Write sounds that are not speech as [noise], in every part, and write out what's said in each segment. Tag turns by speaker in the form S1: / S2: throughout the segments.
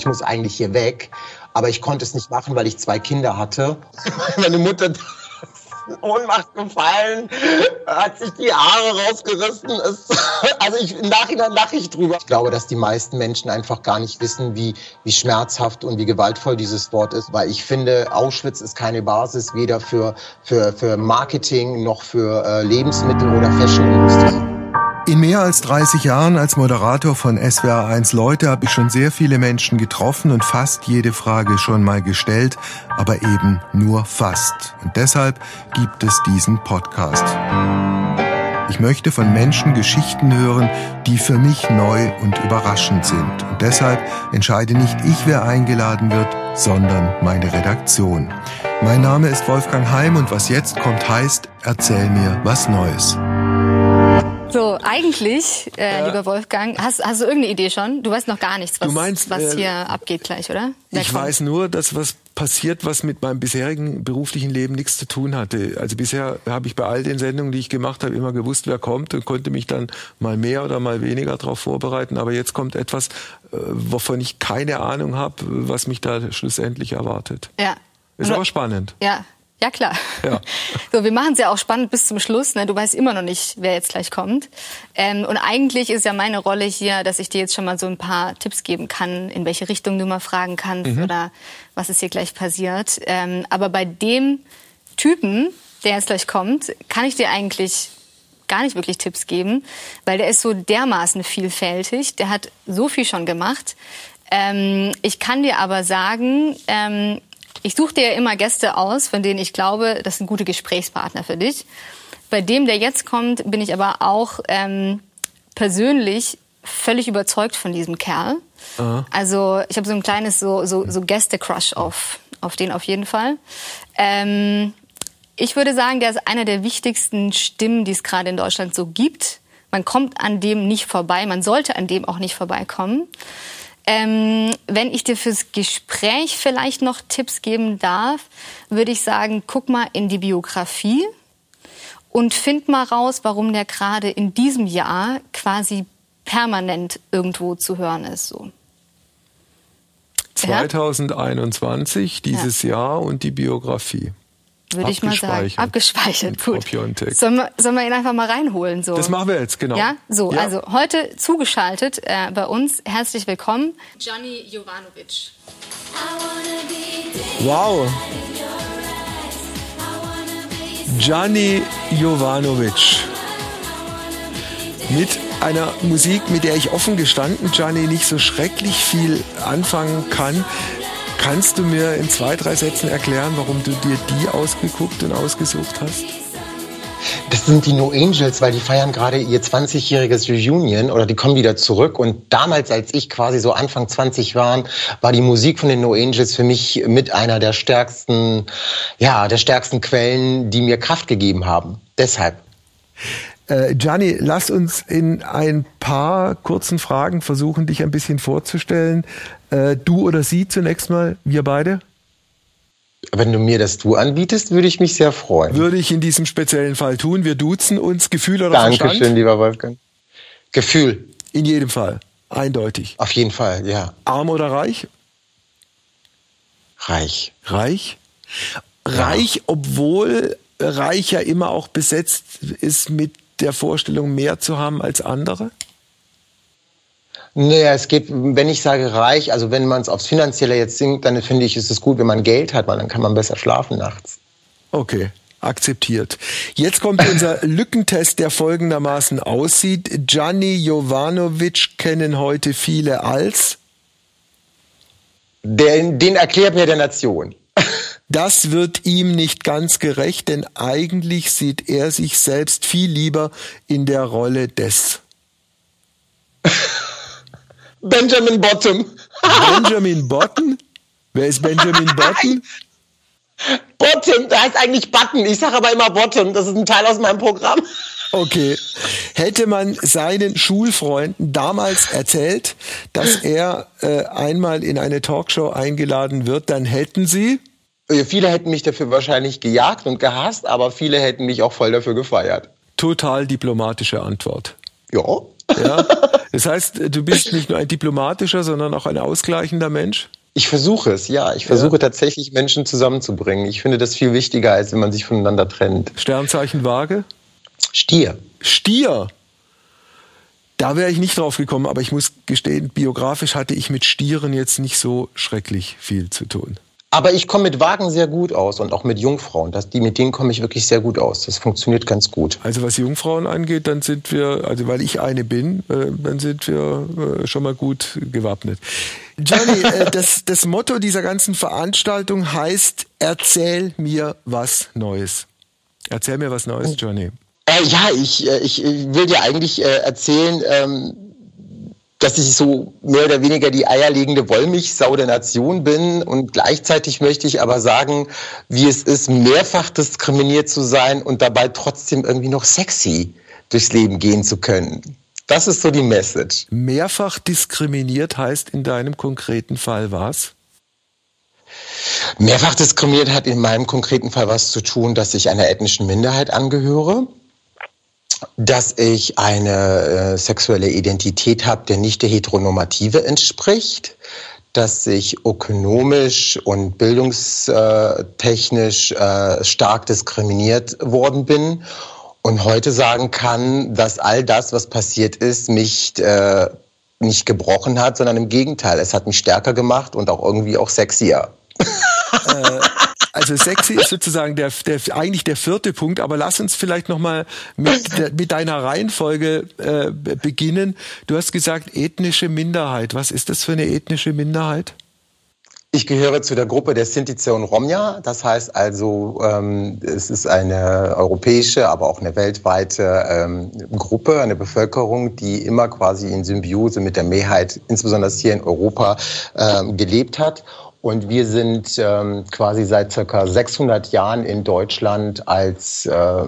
S1: ich muss eigentlich hier weg. Aber ich konnte es nicht machen, weil ich zwei Kinder hatte. [laughs] Meine Mutter [laughs] Ohnmacht gefallen, hat sich die Haare rausgerissen. [laughs] also ich, im Nachhinein lache ich drüber. Ich glaube, dass die meisten Menschen einfach gar nicht wissen, wie, wie schmerzhaft und wie gewaltvoll dieses Wort ist, weil ich finde, Auschwitz ist keine Basis weder für, für, für Marketing noch für äh, Lebensmittel oder Fashionindustrie.
S2: In mehr als 30 Jahren als Moderator von SWR1 Leute habe ich schon sehr viele Menschen getroffen und fast jede Frage schon mal gestellt, aber eben nur fast. Und deshalb gibt es diesen Podcast. Ich möchte von Menschen Geschichten hören, die für mich neu und überraschend sind. Und deshalb entscheide nicht ich, wer eingeladen wird, sondern meine Redaktion. Mein Name ist Wolfgang Heim und was jetzt kommt heißt, erzähl mir was Neues.
S3: So, eigentlich, äh, lieber Wolfgang, hast, hast du irgendeine Idee schon? Du weißt noch gar nichts, was, meinst, was äh, hier abgeht gleich, oder?
S2: Wer ich kommt? weiß nur, dass was passiert, was mit meinem bisherigen beruflichen Leben nichts zu tun hatte. Also bisher habe ich bei all den Sendungen, die ich gemacht habe, immer gewusst, wer kommt und konnte mich dann mal mehr oder mal weniger darauf vorbereiten. Aber jetzt kommt etwas, äh, wovon ich keine Ahnung habe, was mich da schlussendlich erwartet.
S3: Ja.
S2: Ist aber spannend.
S3: Ja, ja, klar. Ja. So, wir machen es ja auch spannend bis zum Schluss. Ne? Du weißt immer noch nicht, wer jetzt gleich kommt. Ähm, und eigentlich ist ja meine Rolle hier, dass ich dir jetzt schon mal so ein paar Tipps geben kann, in welche Richtung du mal fragen kannst mhm. oder was ist hier gleich passiert. Ähm, aber bei dem Typen, der jetzt gleich kommt, kann ich dir eigentlich gar nicht wirklich Tipps geben, weil der ist so dermaßen vielfältig. Der hat so viel schon gemacht. Ähm, ich kann dir aber sagen, ähm, ich suche dir ja immer Gäste aus, von denen ich glaube, das sind gute Gesprächspartner für dich. Bei dem, der jetzt kommt, bin ich aber auch ähm, persönlich völlig überzeugt von diesem Kerl. Aha. Also ich habe so ein kleines so, so, so Gäste-Crush auf, auf den auf jeden Fall. Ähm, ich würde sagen, der ist einer der wichtigsten Stimmen, die es gerade in Deutschland so gibt. Man kommt an dem nicht vorbei, man sollte an dem auch nicht vorbeikommen. Ähm, wenn ich dir fürs Gespräch vielleicht noch Tipps geben darf, würde ich sagen, guck mal in die Biografie und find mal raus, warum der gerade in diesem Jahr quasi permanent irgendwo zu hören ist. So.
S2: 2021, dieses ja. Jahr und die Biografie
S3: würde ich mal sagen. Abgespeichert, gut. Sollen wir, sollen wir ihn einfach mal reinholen? So?
S2: Das machen wir jetzt, genau.
S3: Ja, so, ja. also heute zugeschaltet äh, bei uns, herzlich willkommen, Gianni Jovanovic.
S2: Wow. Gianni Jovanovic. Mit einer Musik, mit der ich offen gestanden, Gianni, nicht so schrecklich viel anfangen kann. Kannst du mir in zwei, drei Sätzen erklären, warum du dir die ausgeguckt und ausgesucht hast?
S1: Das sind die No Angels, weil die feiern gerade ihr 20-jähriges Reunion oder die kommen wieder zurück. Und damals, als ich quasi so Anfang 20 war, war die Musik von den No Angels für mich mit einer der stärksten, ja, der stärksten Quellen, die mir Kraft gegeben haben. Deshalb.
S2: Äh, Gianni, lass uns in ein paar kurzen Fragen versuchen, dich ein bisschen vorzustellen. Äh, du oder sie zunächst mal, wir beide?
S1: Wenn du mir das Du anbietest, würde ich mich sehr freuen.
S2: Würde ich in diesem speziellen Fall tun. Wir duzen uns. Gefühl oder
S1: Dankeschön,
S2: Verstand?
S1: Dankeschön, lieber Wolfgang. Gefühl.
S2: In jedem Fall. Eindeutig.
S1: Auf jeden Fall, ja.
S2: Arm oder reich?
S1: Reich.
S2: Reich? Reich, ja. obwohl reich ja immer auch besetzt ist mit der Vorstellung, mehr zu haben als andere?
S1: Naja, es geht, wenn ich sage reich, also wenn man es aufs Finanzielle jetzt sinkt, dann finde ich, ist es gut, wenn man Geld hat, weil dann kann man besser schlafen nachts.
S2: Okay. Akzeptiert. Jetzt kommt unser [laughs] Lückentest, der folgendermaßen aussieht. Gianni Jovanovic kennen heute viele als?
S1: Den, den erklärt mir der Nation. [laughs]
S2: Das wird ihm nicht ganz gerecht, denn eigentlich sieht er sich selbst viel lieber in der Rolle des. [laughs]
S1: Benjamin Bottom.
S2: Benjamin Button? Wer ist Benjamin [laughs] Button?
S1: Bottom, der heißt eigentlich Button. Ich sage aber immer Bottom. Das ist ein Teil aus meinem Programm.
S2: Okay. Hätte man seinen Schulfreunden damals erzählt, dass er äh, einmal in eine Talkshow eingeladen wird, dann hätten sie
S1: viele hätten mich dafür wahrscheinlich gejagt und gehasst, aber viele hätten mich auch voll dafür gefeiert.
S2: Total diplomatische Antwort.
S1: Ja.
S2: Ja? [laughs] Das heißt, du bist nicht nur ein diplomatischer, sondern auch ein ausgleichender Mensch?
S1: Ich versuche es, ja. Ich versuche ja. tatsächlich Menschen zusammenzubringen. Ich finde das viel wichtiger, als wenn man sich voneinander trennt.
S2: Sternzeichen Waage?
S1: Stier.
S2: Stier? Da wäre ich nicht drauf gekommen, aber ich muss gestehen, biografisch hatte ich mit Stieren jetzt nicht so schrecklich viel zu tun.
S1: Aber ich komme mit Wagen sehr gut aus und auch mit Jungfrauen. Das, die, mit denen komme ich wirklich sehr gut aus. Das funktioniert ganz gut.
S2: Also was Jungfrauen angeht, dann sind wir, also weil ich eine bin, äh, dann sind wir äh, schon mal gut gewappnet. Johnny, äh, [laughs] das, das Motto dieser ganzen Veranstaltung heißt, erzähl mir was Neues. Erzähl mir was Neues, Johnny.
S1: Äh, ja, ich, äh, ich will dir eigentlich äh, erzählen, ähm, dass ich so mehr oder weniger die eierlegende Wollmilchsau der Nation bin und gleichzeitig möchte ich aber sagen, wie es ist, mehrfach diskriminiert zu sein und dabei trotzdem irgendwie noch sexy durchs Leben gehen zu können. Das ist so die Message.
S2: Mehrfach diskriminiert heißt in deinem konkreten Fall was?
S1: Mehrfach diskriminiert hat in meinem konkreten Fall was zu tun, dass ich einer ethnischen Minderheit angehöre dass ich eine äh, sexuelle Identität habe, der nicht der Heteronormative entspricht, dass ich ökonomisch und bildungstechnisch äh, stark diskriminiert worden bin und heute sagen kann, dass all das, was passiert ist, mich äh, nicht gebrochen hat, sondern im Gegenteil, es hat mich stärker gemacht und auch irgendwie auch sexier.
S2: Äh, also sexy ist sozusagen der, der eigentlich der vierte Punkt, aber lass uns vielleicht nochmal mit, mit deiner Reihenfolge äh, beginnen. Du hast gesagt, ethnische Minderheit. Was ist das für eine ethnische Minderheit?
S1: Ich gehöre zu der Gruppe der Sintize und Romja. Das heißt also, ähm, es ist eine europäische, aber auch eine weltweite ähm, Gruppe, eine Bevölkerung, die immer quasi in Symbiose mit der Mehrheit, insbesondere hier in Europa, ähm, gelebt hat. Und wir sind ähm, quasi seit circa 600 Jahren in Deutschland als, äh,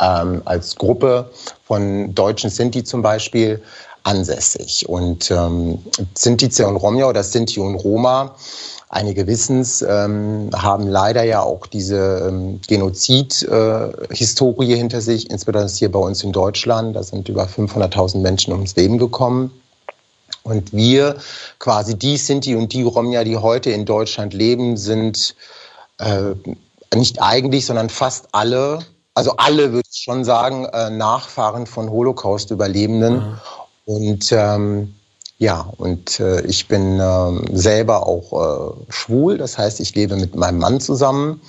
S1: ähm, als Gruppe von deutschen Sinti zum Beispiel ansässig. Und ähm, Sintize und Romja oder Sinti und Roma, einige wissens, ähm, haben leider ja auch diese ähm, Genozid-Historie äh, hinter sich, insbesondere hier bei uns in Deutschland. Da sind über 500.000 Menschen ums Leben gekommen. Und wir, quasi die Sinti und die Romja, die heute in Deutschland leben, sind äh, nicht eigentlich, sondern fast alle, also alle würde ich schon sagen, äh, Nachfahren von Holocaust-Überlebenden. Mhm. Und ähm, ja, und äh, ich bin äh, selber auch äh, schwul, das heißt, ich lebe mit meinem Mann zusammen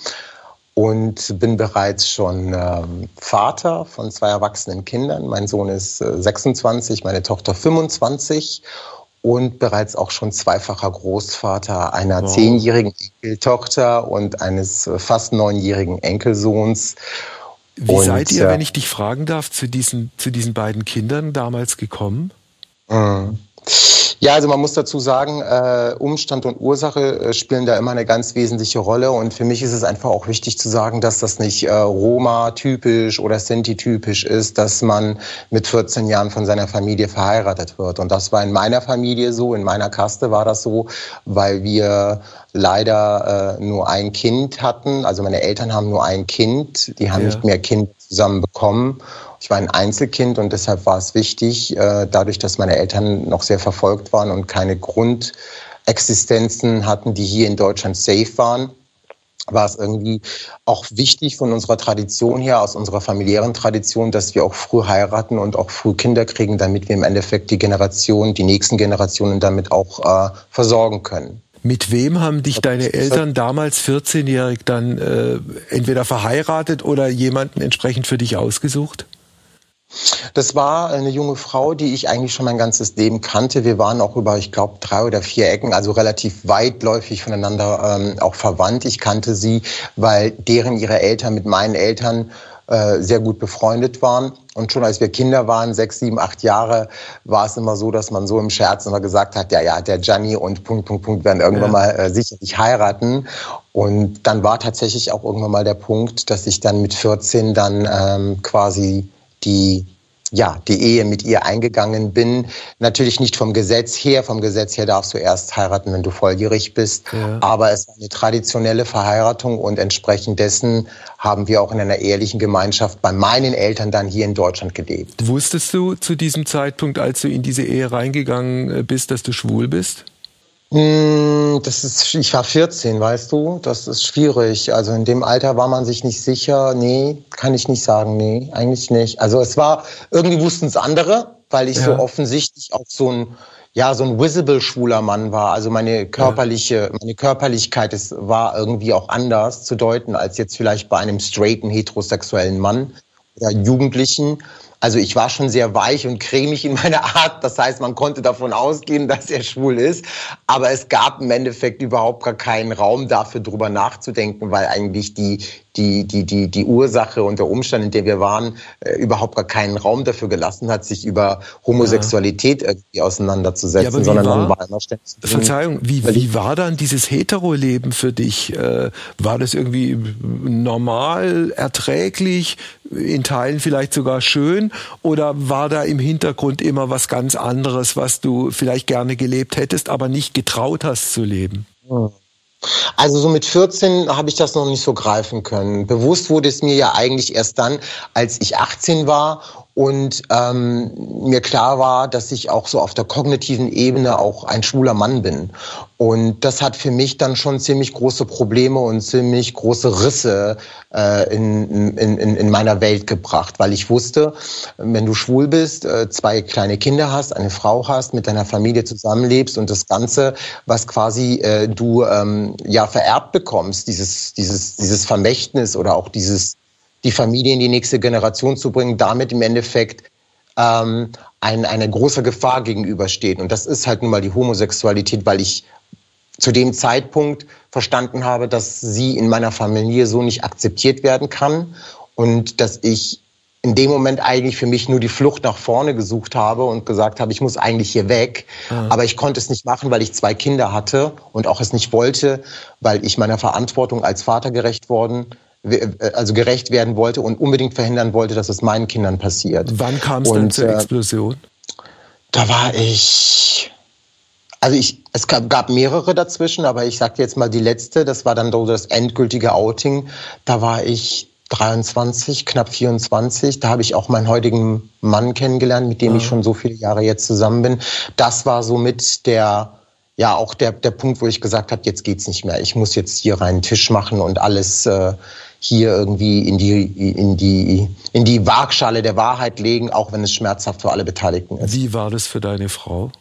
S1: und bin bereits schon ähm, Vater von zwei erwachsenen Kindern. Mein Sohn ist äh, 26, meine Tochter 25 und bereits auch schon zweifacher Großvater einer wow. zehnjährigen Enkeltochter und eines äh, fast neunjährigen Enkelsohns.
S2: Wie und, seid ihr, äh, wenn ich dich fragen darf, zu diesen, zu diesen beiden Kindern damals gekommen?
S1: Mh. Ja, also man muss dazu sagen, äh, Umstand und Ursache äh, spielen da immer eine ganz wesentliche Rolle. Und für mich ist es einfach auch wichtig zu sagen, dass das nicht äh, Roma-typisch oder Sinti-typisch ist, dass man mit 14 Jahren von seiner Familie verheiratet wird. Und das war in meiner Familie so, in meiner Kaste war das so, weil wir leider äh, nur ein Kind hatten. Also meine Eltern haben nur ein Kind, die haben ja. nicht mehr Kind zusammen bekommen. Ich war ein Einzelkind und deshalb war es wichtig, äh, dadurch, dass meine Eltern noch sehr verfolgt waren und keine Grundexistenzen hatten, die hier in Deutschland safe waren, war es irgendwie auch wichtig von unserer Tradition her, aus unserer familiären Tradition, dass wir auch früh heiraten und auch früh Kinder kriegen, damit wir im Endeffekt die Generation, die nächsten Generationen damit auch äh, versorgen können.
S2: Mit wem haben dich deine Eltern damals 14-jährig dann äh, entweder verheiratet oder jemanden entsprechend für dich ausgesucht?
S1: Das war eine junge Frau, die ich eigentlich schon mein ganzes Leben kannte. Wir waren auch über, ich glaube, drei oder vier Ecken, also relativ weitläufig voneinander ähm, auch verwandt. Ich kannte sie, weil deren ihre Eltern mit meinen Eltern äh, sehr gut befreundet waren. Und schon als wir Kinder waren, sechs, sieben, acht Jahre, war es immer so, dass man so im Scherz immer gesagt hat, ja, ja, der Gianni und Punkt, Punkt, Punkt werden irgendwann ja. mal äh, sicherlich heiraten. Und dann war tatsächlich auch irgendwann mal der Punkt, dass ich dann mit 14 dann ähm, quasi die ja, die Ehe mit ihr eingegangen bin. Natürlich nicht vom Gesetz her. Vom Gesetz her darfst du erst heiraten, wenn du volljährig bist. Ja. Aber es war eine traditionelle Verheiratung und entsprechend dessen haben wir auch in einer ehrlichen Gemeinschaft bei meinen Eltern dann hier in Deutschland gelebt.
S2: Wusstest du zu diesem Zeitpunkt, als du in diese Ehe reingegangen bist, dass du schwul bist?
S1: Hm, das ist, ich war 14, weißt du? Das ist schwierig. Also in dem Alter war man sich nicht sicher. Nee, kann ich nicht sagen. Nee, eigentlich nicht. Also es war, irgendwie wussten es andere, weil ich ja. so offensichtlich auch so ein, ja, so ein visible schwuler Mann war. Also meine körperliche, meine Körperlichkeit ist, war irgendwie auch anders zu deuten als jetzt vielleicht bei einem straighten heterosexuellen Mann oder Jugendlichen. Also ich war schon sehr weich und cremig in meiner Art. Das heißt, man konnte davon ausgehen, dass er schwul ist. Aber es gab im Endeffekt überhaupt gar keinen Raum dafür, drüber nachzudenken, weil eigentlich die, die, die, die, die Ursache und der Umstand, in dem wir waren, äh, überhaupt gar keinen Raum dafür gelassen hat, sich über Homosexualität ja. irgendwie auseinanderzusetzen, ja, sondern
S2: war, war immer ständig. Verzeihung, wie, wie war dann dieses Hetero-Leben für dich? Äh, war das irgendwie normal, erträglich, in Teilen vielleicht sogar schön? Oder war da im Hintergrund immer was ganz anderes, was du vielleicht gerne gelebt hättest, aber nicht getraut hast zu leben?
S1: Also so mit 14 habe ich das noch nicht so greifen können. Bewusst wurde es mir ja eigentlich erst dann, als ich 18 war und ähm, mir klar war, dass ich auch so auf der kognitiven Ebene auch ein schwuler Mann bin. Und das hat für mich dann schon ziemlich große Probleme und ziemlich große Risse äh, in, in, in meiner Welt gebracht, weil ich wusste, wenn du schwul bist, äh, zwei kleine Kinder hast, eine Frau hast, mit deiner Familie zusammenlebst und das Ganze, was quasi äh, du ähm, ja vererbt bekommst, dieses, dieses, dieses Vermächtnis oder auch dieses die Familie in die nächste Generation zu bringen, damit im Endeffekt ähm, ein, eine große Gefahr gegenübersteht. Und das ist halt nun mal die Homosexualität, weil ich zu dem Zeitpunkt verstanden habe, dass sie in meiner Familie so nicht akzeptiert werden kann und dass ich in dem Moment eigentlich für mich nur die Flucht nach vorne gesucht habe und gesagt habe, ich muss eigentlich hier weg. Mhm. Aber ich konnte es nicht machen, weil ich zwei Kinder hatte und auch es nicht wollte, weil ich meiner Verantwortung als Vater gerecht worden also gerecht werden wollte und unbedingt verhindern wollte, dass es meinen Kindern passiert.
S2: Wann kam es dann zur äh, Explosion?
S1: Da war ich, also ich, es gab, gab mehrere dazwischen, aber ich sage jetzt mal die letzte, das war dann so das endgültige Outing. Da war ich 23, knapp 24. Da habe ich auch meinen heutigen Mann kennengelernt, mit dem ich schon so viele Jahre jetzt zusammen bin. Das war somit der ja auch der, der Punkt, wo ich gesagt habe, jetzt geht's nicht mehr. Ich muss jetzt hier reinen Tisch machen und alles äh, hier irgendwie in die, in, die, in die Waagschale der Wahrheit legen, auch wenn es schmerzhaft für alle Beteiligten ist.
S2: Wie war das für deine Frau?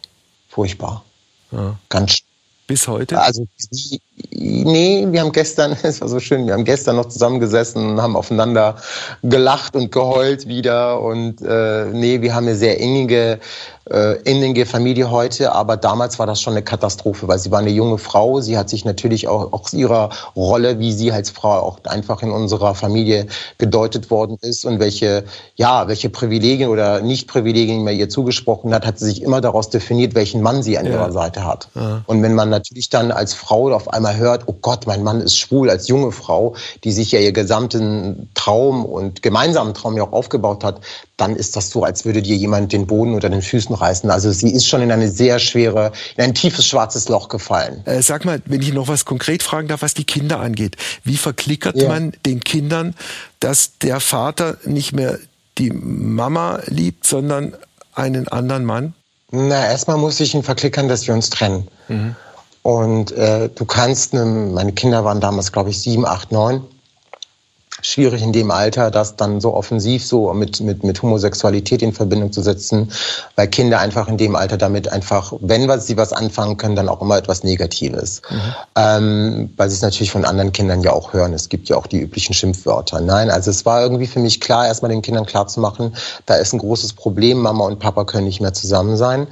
S1: Furchtbar. Ja. Ganz
S2: bis heute?
S1: Also, nee, wir haben gestern, [laughs] es war so schön, wir haben gestern noch zusammengesessen und haben aufeinander gelacht und geheult wieder. Und äh, nee, wir haben eine sehr innige äh, innige Familie heute, aber damals war das schon eine Katastrophe, weil sie war eine junge Frau. Sie hat sich natürlich auch aus ihrer Rolle, wie sie als Frau auch einfach in unserer Familie gedeutet worden ist und welche, ja, welche Privilegien oder Nicht-Privilegien man ihr zugesprochen hat, hat sie sich immer daraus definiert, welchen Mann sie an ja. ihrer Seite hat. Ja. Und wenn man natürlich dann als Frau auf einmal hört, oh Gott, mein Mann ist schwul, als junge Frau, die sich ja ihr gesamten Traum und gemeinsamen Traum ja auch aufgebaut hat, dann ist das so, als würde dir jemand den Boden unter den Füßen reißen. Also sie ist schon in eine sehr schwere, in ein tiefes schwarzes Loch gefallen.
S2: Äh, sag mal, wenn ich noch was konkret fragen darf, was die Kinder angeht. Wie verklickert ja. man den Kindern, dass der Vater nicht mehr die Mama liebt, sondern einen anderen Mann?
S1: Na, erstmal muss ich ihn verklickern, dass wir uns trennen. Mhm. Und äh, du kannst, ne, meine Kinder waren damals, glaube ich, sieben, acht, neun schwierig in dem Alter, das dann so offensiv so mit, mit, mit Homosexualität in Verbindung zu setzen, weil Kinder einfach in dem Alter damit einfach, wenn was, sie was anfangen können, dann auch immer etwas Negatives. Mhm. Ähm, weil sie es natürlich von anderen Kindern ja auch hören. Es gibt ja auch die üblichen Schimpfwörter. Nein, also es war irgendwie für mich klar, erstmal den Kindern klarzumachen, da ist ein großes Problem, Mama und Papa können nicht mehr zusammen sein.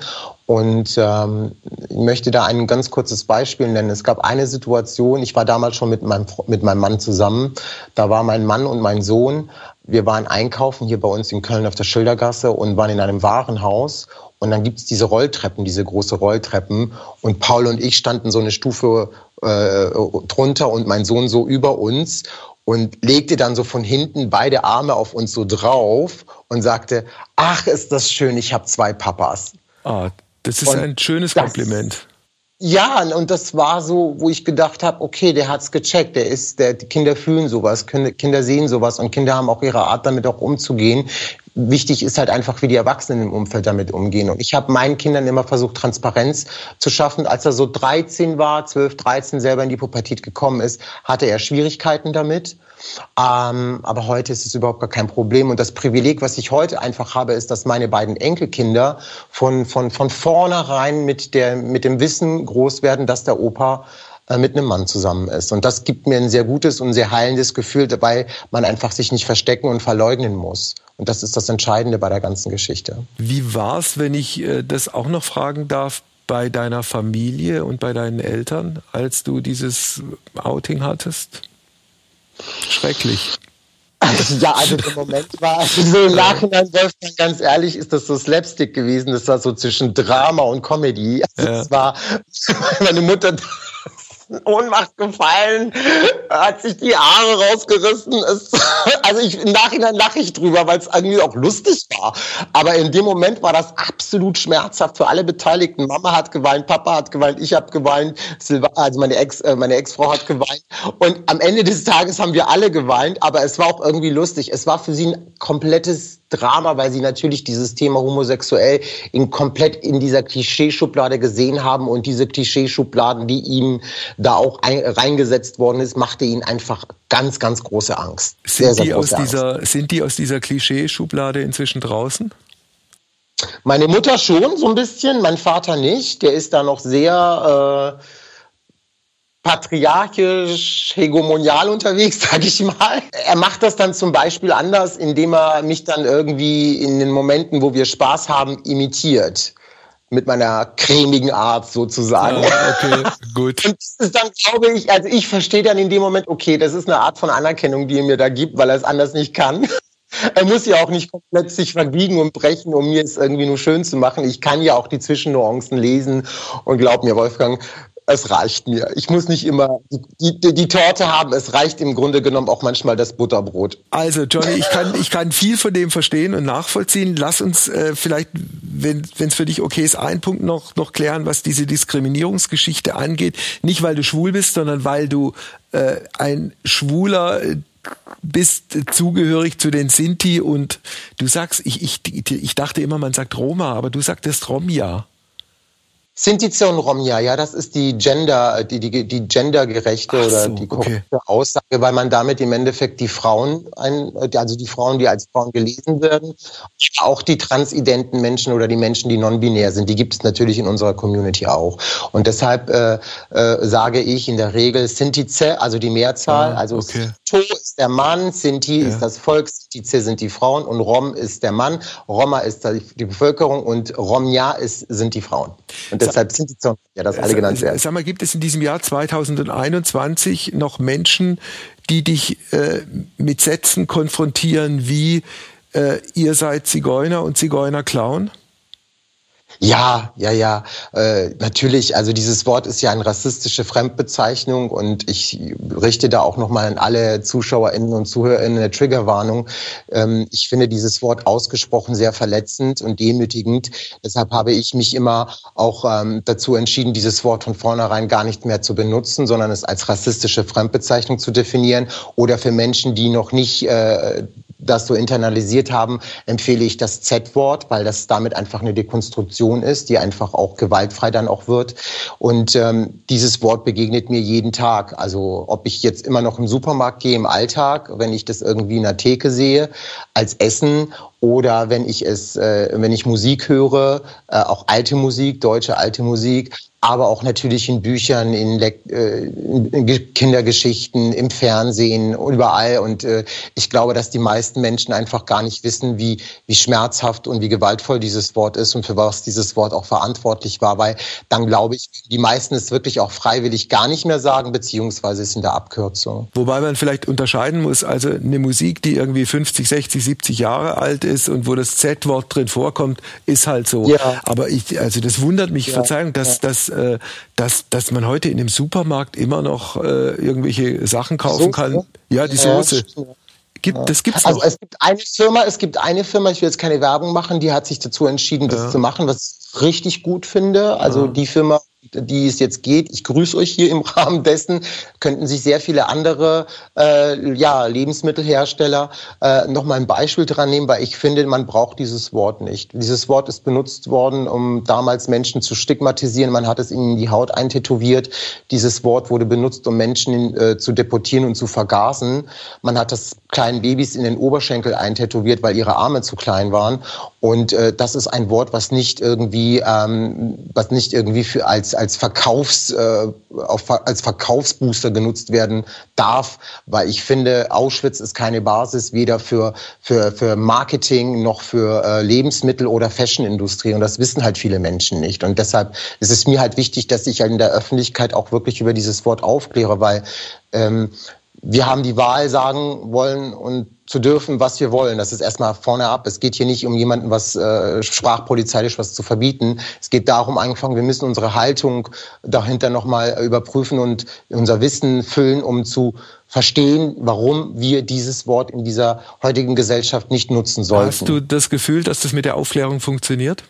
S1: Und ähm, ich möchte da ein ganz kurzes Beispiel nennen. Es gab eine Situation, ich war damals schon mit meinem, mit meinem Mann zusammen. Da war mein Mann und mein Sohn. Wir waren einkaufen hier bei uns in Köln auf der Schildergasse und waren in einem Warenhaus. Und dann gibt's diese Rolltreppen, diese große Rolltreppen. Und Paul und ich standen so eine Stufe äh, drunter und mein Sohn so über uns. und legte dann so von hinten beide Arme auf uns so drauf und sagte, ach, ist das schön, ich habe zwei Papas.
S2: Ah, das ist und ein schönes Kompliment.
S1: Ja, und das war so, wo ich gedacht habe, okay, der hat's gecheckt, der ist, der, die Kinder fühlen sowas, Kinder sehen sowas und Kinder haben auch ihre Art, damit auch umzugehen. Wichtig ist halt einfach, wie die Erwachsenen im Umfeld damit umgehen. Und ich habe meinen Kindern immer versucht, Transparenz zu schaffen. Als er so 13 war, 12, 13, selber in die Pubertät gekommen ist, hatte er Schwierigkeiten damit. Ähm, aber heute ist es überhaupt gar kein Problem. Und das Privileg, was ich heute einfach habe, ist, dass meine beiden Enkelkinder von, von, von vornherein mit, der, mit dem Wissen groß werden, dass der Opa äh, mit einem Mann zusammen ist. Und das gibt mir ein sehr gutes und sehr heilendes Gefühl, weil man einfach sich nicht verstecken und verleugnen muss. Und das ist das Entscheidende bei der ganzen Geschichte.
S2: Wie war es, wenn ich äh, das auch noch fragen darf, bei deiner Familie und bei deinen Eltern, als du dieses Outing hattest? Schrecklich. [laughs]
S1: Ja, also im Moment war so im Nachhinein, Wolfgang, ganz ehrlich, ist das so Slapstick gewesen. Das war so zwischen Drama und Comedy. Also ja. Das war [laughs] meine Mutter Ohnmacht gefallen, hat sich die Haare rausgerissen. Ist, [laughs] also ich, im Nachhinein lache ich drüber, weil es irgendwie auch lustig war. Aber in dem Moment war das absolut schmerzhaft für alle Beteiligten. Mama hat geweint, Papa hat geweint, ich habe geweint, Silva, also meine Ex, äh, meine Ex-Frau hat geweint. Und am Ende des Tages haben wir alle geweint, aber es war auch irgendwie lustig. Es war für sie ein komplettes Drama, weil sie natürlich dieses Thema homosexuell in komplett in dieser Klischeeschublade gesehen haben und diese Klischeeschubladen, die ihm da auch ein, reingesetzt worden ist, machte ihnen einfach ganz, ganz große Angst.
S2: Sind, sehr, sehr die, aus dieser, sind die aus dieser Klischeeschublade inzwischen draußen?
S1: Meine Mutter schon so ein bisschen, mein Vater nicht. Der ist da noch sehr äh, patriarchisch, hegemonial unterwegs, [laughs] sag ich mal. Er macht das dann zum Beispiel anders, indem er mich dann irgendwie in den Momenten, wo wir Spaß haben, imitiert mit meiner cremigen Art sozusagen. Ja, okay, gut. [laughs] Und das ist dann, glaube ich, also ich verstehe dann in dem Moment, okay, das ist eine Art von Anerkennung, die er mir da gibt, weil er es anders nicht kann. [laughs] Er muss ja auch nicht komplett sich verbiegen und brechen, um mir es irgendwie nur schön zu machen. Ich kann ja auch die Zwischennuancen lesen und glaub mir, Wolfgang, es reicht mir. Ich muss nicht immer die, die, die, Torte haben. Es reicht im Grunde genommen auch manchmal das Butterbrot.
S2: Also Johnny, ich kann, ich kann viel von dem verstehen und nachvollziehen. Lass uns äh, vielleicht, wenn es für dich okay ist, einen Punkt noch, noch klären, was diese Diskriminierungsgeschichte angeht. Nicht, weil du schwul bist, sondern weil du äh, ein Schwuler äh, bist zugehörig zu den Sinti und du sagst, ich, ich, ich dachte immer, man sagt Roma, aber du sagtest Romja.
S1: Sintition Romja, ja, das ist die Gender, die, die, die gendergerechte so, oder die korrekte okay. Aussage, weil man damit im Endeffekt die Frauen, ein, also die Frauen, die als Frauen gelesen werden, auch die transidenten Menschen oder die Menschen, die non-binär sind, die gibt es natürlich in unserer Community auch. Und deshalb äh, äh, sage ich in der Regel Sintize, also die Mehrzahl, ah, also okay. To ist der Mann, Sinti ja. ist das Volk, Sintize sind die Frauen und Rom ist der Mann, Roma ist die Bevölkerung und Romja ist, sind die Frauen. Und deshalb sind die Zonen, ja, das alle genannt werden.
S2: Sag mal, gibt es in diesem Jahr 2021 noch Menschen, die dich äh, mit Sätzen konfrontieren wie äh, ihr seid Zigeuner und Zigeuner klauen?
S1: Ja, ja, ja, äh, natürlich. Also dieses Wort ist ja eine rassistische Fremdbezeichnung und ich richte da auch nochmal an alle ZuschauerInnen und ZuhörerInnen eine Triggerwarnung. Ähm, ich finde dieses Wort ausgesprochen sehr verletzend und demütigend. Deshalb habe ich mich immer auch ähm, dazu entschieden, dieses Wort von vornherein gar nicht mehr zu benutzen, sondern es als rassistische Fremdbezeichnung zu definieren oder für Menschen, die noch nicht äh, das so internalisiert haben, empfehle ich das Z-Wort, weil das damit einfach eine Dekonstruktion ist, die einfach auch gewaltfrei dann auch wird. Und ähm, dieses Wort begegnet mir jeden Tag. Also ob ich jetzt immer noch im Supermarkt gehe im Alltag, wenn ich das irgendwie in der Theke sehe, als Essen oder wenn ich es, äh, wenn ich Musik höre, äh, auch alte Musik, deutsche alte Musik, aber auch natürlich in Büchern, in, Le äh, in Kindergeschichten, im Fernsehen, überall. Und äh, ich glaube, dass die meisten Menschen einfach gar nicht wissen, wie, wie schmerzhaft und wie gewaltvoll dieses Wort ist und für was dieses Wort auch verantwortlich war. Weil dann glaube ich, die meisten es wirklich auch freiwillig gar nicht mehr sagen, beziehungsweise es in der Abkürzung.
S2: Wobei man vielleicht unterscheiden muss, also eine Musik, die irgendwie 50, 60, 70 Jahre alt ist und wo das Z-Wort drin vorkommt, ist halt so. Ja. Aber ich, also das wundert mich, ja. Verzeihung, dass, ja. dass, äh, dass, dass man heute in dem Supermarkt immer noch äh, irgendwelche Sachen kaufen Soße? kann. Ja, die Soße.
S1: Gibt, das gibt's also es gibt eine Firma, es gibt eine Firma, ich will jetzt keine Werbung machen, die hat sich dazu entschieden, das zu machen, was ich richtig gut finde. Also die Firma die es jetzt geht. Ich grüße euch hier im [laughs] Rahmen dessen. Könnten sich sehr viele andere äh, ja, Lebensmittelhersteller äh, noch mal ein Beispiel dran nehmen, weil ich finde, man braucht dieses Wort nicht. Dieses Wort ist benutzt worden, um damals Menschen zu stigmatisieren. Man hat es ihnen in die Haut eintätowiert. Dieses Wort wurde benutzt, um Menschen äh, zu deportieren und zu vergasen. Man hat das kleinen Babys in den Oberschenkel eintätowiert, weil ihre Arme zu klein waren. Und äh, das ist ein Wort, was nicht irgendwie, ähm, was nicht irgendwie für als als Verkaufs äh, auf, als Verkaufsbooster genutzt werden darf, weil ich finde, Auschwitz ist keine Basis weder für für für Marketing noch für äh, Lebensmittel oder Fashionindustrie und das wissen halt viele Menschen nicht. Und deshalb ist es mir halt wichtig, dass ich in der Öffentlichkeit auch wirklich über dieses Wort aufkläre, weil ähm, wir haben die Wahl sagen wollen und zu dürfen, was wir wollen. Das ist erstmal vorne ab. Es geht hier nicht um jemanden, was äh, sprachpolizeilich was zu verbieten. Es geht darum, angefangen, wir müssen unsere Haltung dahinter nochmal überprüfen und unser Wissen füllen, um zu verstehen, warum wir dieses Wort in dieser heutigen Gesellschaft nicht nutzen sollten.
S2: Hast du das Gefühl, dass das mit der Aufklärung funktioniert?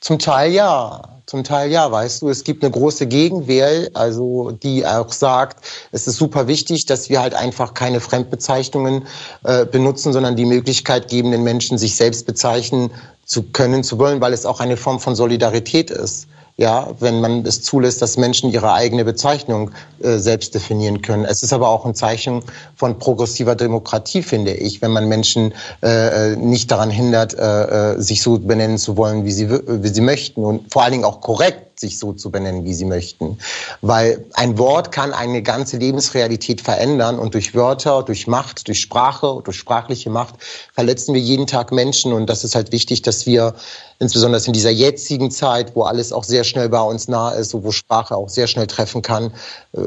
S1: Zum Teil ja. Zum Teil ja, weißt du, es gibt eine große Gegenwehr, also die auch sagt, es ist super wichtig, dass wir halt einfach keine Fremdbezeichnungen äh, benutzen, sondern die Möglichkeit geben, den Menschen sich selbst bezeichnen zu können, zu wollen, weil es auch eine Form von Solidarität ist ja, wenn man es zulässt, dass Menschen ihre eigene Bezeichnung äh, selbst definieren können. Es ist aber auch ein Zeichen von progressiver Demokratie, finde ich, wenn man Menschen äh, äh nicht daran hindert, äh, äh, sich so benennen zu wollen, wie sie, wie sie möchten und vor allen Dingen auch korrekt sich so zu benennen, wie sie möchten. Weil ein Wort kann eine ganze Lebensrealität verändern und durch Wörter, durch Macht, durch Sprache, durch sprachliche Macht verletzen wir jeden Tag Menschen und das ist halt wichtig, dass wir insbesondere in dieser jetzigen Zeit, wo alles auch sehr schnell bei uns nah ist, wo Sprache auch sehr schnell treffen kann, äh,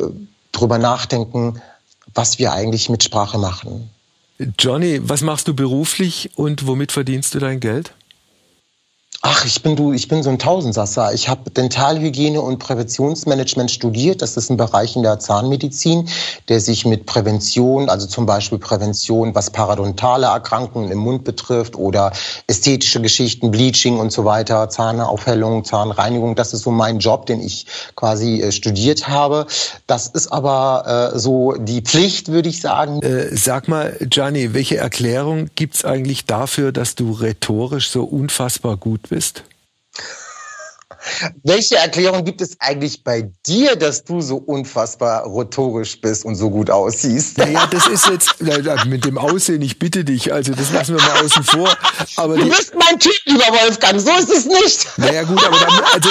S1: drüber nachdenken, was wir eigentlich mit Sprache machen.
S2: Johnny, was machst du beruflich und womit verdienst du dein Geld?
S1: Ach, ich bin du, ich bin so ein Tausendsasser. Ich habe Dentalhygiene und Präventionsmanagement studiert. Das ist ein Bereich in der Zahnmedizin, der sich mit Prävention, also zum Beispiel Prävention, was parodontale Erkrankungen im Mund betrifft oder ästhetische Geschichten, Bleaching und so weiter, Zahnaufhellung, Zahnreinigung. Das ist so mein Job, den ich quasi äh, studiert habe. Das ist aber äh, so die Pflicht, würde ich sagen.
S2: Äh, sag mal, Gianni, welche Erklärung gibt's eigentlich dafür, dass du rhetorisch so unfassbar gut bist?
S1: Welche Erklärung gibt es eigentlich bei dir, dass du so unfassbar rhetorisch bist und so gut aussiehst?
S2: Naja, das ist jetzt mit dem Aussehen, ich bitte dich, also das lassen wir mal außen vor.
S1: Aber du bist mein Typ, lieber Wolfgang, so ist es nicht.
S2: Naja gut, aber da, also,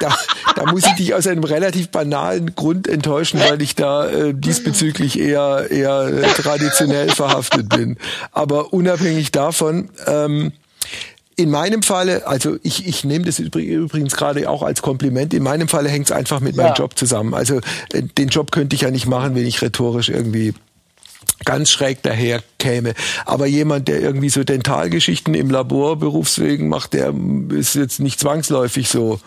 S2: da, da, muss ich dich aus einem relativ banalen Grund enttäuschen, weil ich da äh, diesbezüglich eher, eher äh, traditionell verhaftet bin. Aber unabhängig davon, ähm, in meinem Falle, also ich, ich nehme das übrigens gerade auch als Kompliment, in meinem Falle hängt es einfach mit meinem ja. Job zusammen. Also äh, den Job könnte ich ja nicht machen, wenn ich rhetorisch irgendwie ganz schräg daher käme. Aber jemand, der irgendwie so Dentalgeschichten im Labor berufswegen macht, der ist jetzt nicht zwangsläufig so